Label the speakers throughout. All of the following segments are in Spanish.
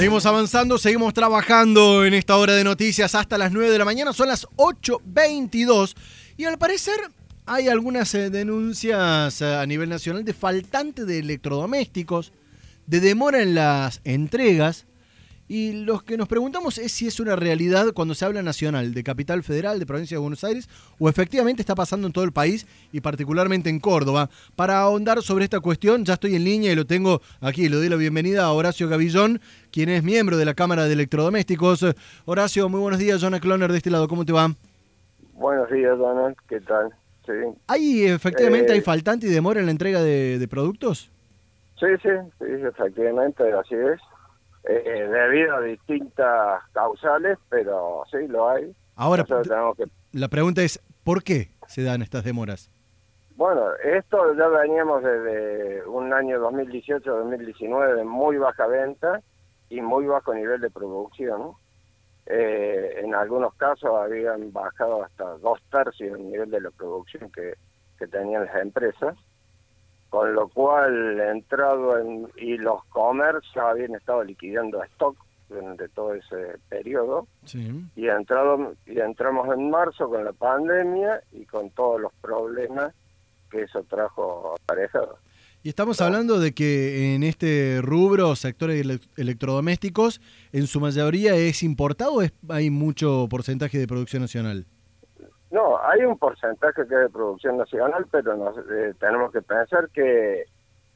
Speaker 1: Seguimos avanzando, seguimos trabajando en esta hora de noticias hasta las 9 de la mañana, son las 8.22 y al parecer hay algunas eh, denuncias eh, a nivel nacional de faltante de electrodomésticos, de demora en las entregas y lo que nos preguntamos es si es una realidad cuando se habla nacional, de capital federal, de provincia de Buenos Aires, o efectivamente está pasando en todo el país y particularmente en Córdoba. Para ahondar sobre esta cuestión, ya estoy en línea y lo tengo aquí. Le doy la bienvenida a Horacio Gavillón, quien es miembro de la Cámara de Electrodomésticos. Horacio, muy buenos días. Jonah Cloner de este lado, ¿cómo te va?
Speaker 2: Buenos días, Donald. ¿Qué tal?
Speaker 1: Sí. ¿Hay efectivamente hay eh, faltante y demora en la entrega de, de productos?
Speaker 2: Sí, sí, sí, efectivamente, así es eh, debido a distintas causales, pero sí lo hay.
Speaker 1: Ahora, la pregunta es, ¿por qué se dan estas demoras?
Speaker 2: Bueno, esto ya veníamos desde un año 2018-2019 de muy baja venta y muy bajo nivel de producción. Eh, en algunos casos habían bajado hasta dos tercios el nivel de la producción que, que tenían las empresas con lo cual entrado en, y los commerce ya habían estado liquidando stock durante todo ese periodo y entrado y entramos en marzo con la pandemia y con todos los problemas que eso trajo aparejado.
Speaker 1: Y estamos hablando de que en este rubro, sectores electrodomésticos, en su mayoría es importado o hay mucho porcentaje de producción nacional?
Speaker 2: No, hay un porcentaje que es de producción nacional, pero nos, eh, tenemos que pensar que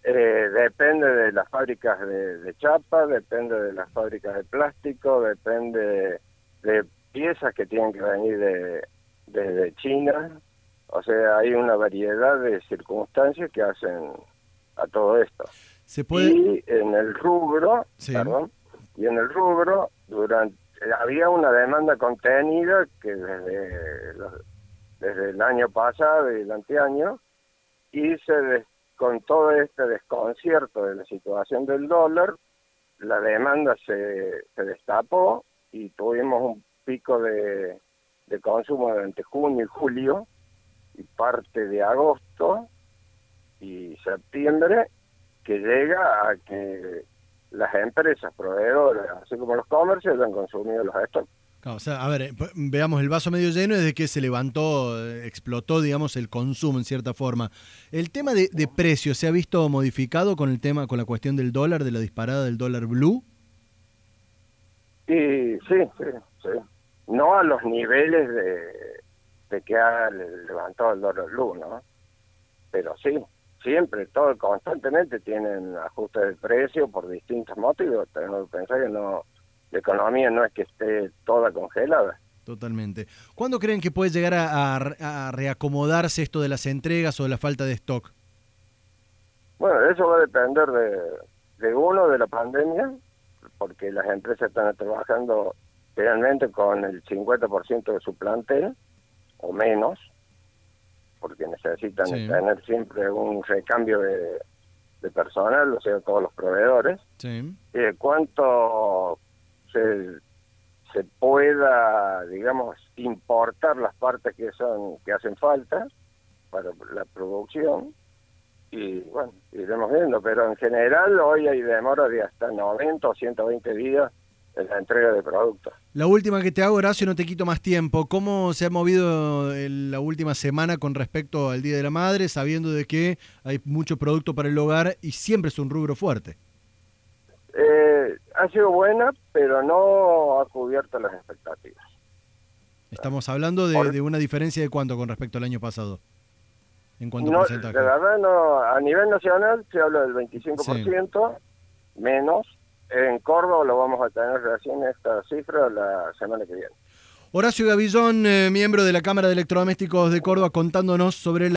Speaker 2: eh, depende de las fábricas de, chapa, depende de las fábricas de plástico, depende de, piezas que tienen que venir de, de, China. O sea, hay una variedad de circunstancias que hacen a todo esto.
Speaker 1: ¿Se puede...
Speaker 2: Y en el rubro, perdón, y en el rubro, durante había una demanda contenida que desde, desde el año pasado y el anteaño, y se con todo este desconcierto de la situación del dólar, la demanda se, se destapó y tuvimos un pico de, de consumo durante junio y julio y parte de agosto y septiembre que llega a que las empresas proveedoras, así como los comercios, han consumido los stocks.
Speaker 1: o sea, a ver, eh, veamos el vaso medio lleno desde que se levantó, eh, explotó, digamos, el consumo en cierta forma. ¿El tema de, de precios se ha visto modificado con el tema, con la cuestión del dólar, de la disparada del dólar blue?
Speaker 2: Y, sí, sí, sí. No a los niveles de, de que ha levantado el dólar blue, ¿no? Pero sí, siempre, todo constantemente tienen ajustes de precio por distintos motivos. Tenemos que pensar que no, la economía no es que esté toda congelada.
Speaker 1: Totalmente. ¿Cuándo creen que puede llegar a, reacomodarse esto de las entregas o de la falta de stock?
Speaker 2: Bueno, eso va a depender de, de uno, de la pandemia, porque las empresas están trabajando realmente con el 50% de su plantel o menos, porque necesitan tener siempre un recambio de, personal, o sea, todos los proveedores. Sí. Eh, ¿Cuánto se, se pueda, digamos, importar las partes que son que hacen falta para la producción? Y bueno, iremos viendo, pero en general hoy hay demora de hasta 90 o 120 días en la entrega de productos.
Speaker 1: La última que te hago, Horacio, no te quito más tiempo. ¿Cómo se ha movido la última semana con respecto al Día de la Madre, sabiendo de que hay mucho producto para el hogar y siempre es un rubro fuerte?
Speaker 2: Eh, ha sido buena, pero no ha cubierto las expectativas.
Speaker 1: Estamos hablando de, una diferencia de cuánto con respecto al año pasado. En cuanto
Speaker 2: no,
Speaker 1: porcentaje.
Speaker 2: De verdad, no, a nivel nacional se habla del 25%, menos en Córdoba lo a tener recién esta la semana que viene.
Speaker 1: Horacio Gavillón, eh, miembro de la Cámara de Electrodomésticos de Córdoba, contándonos sobre la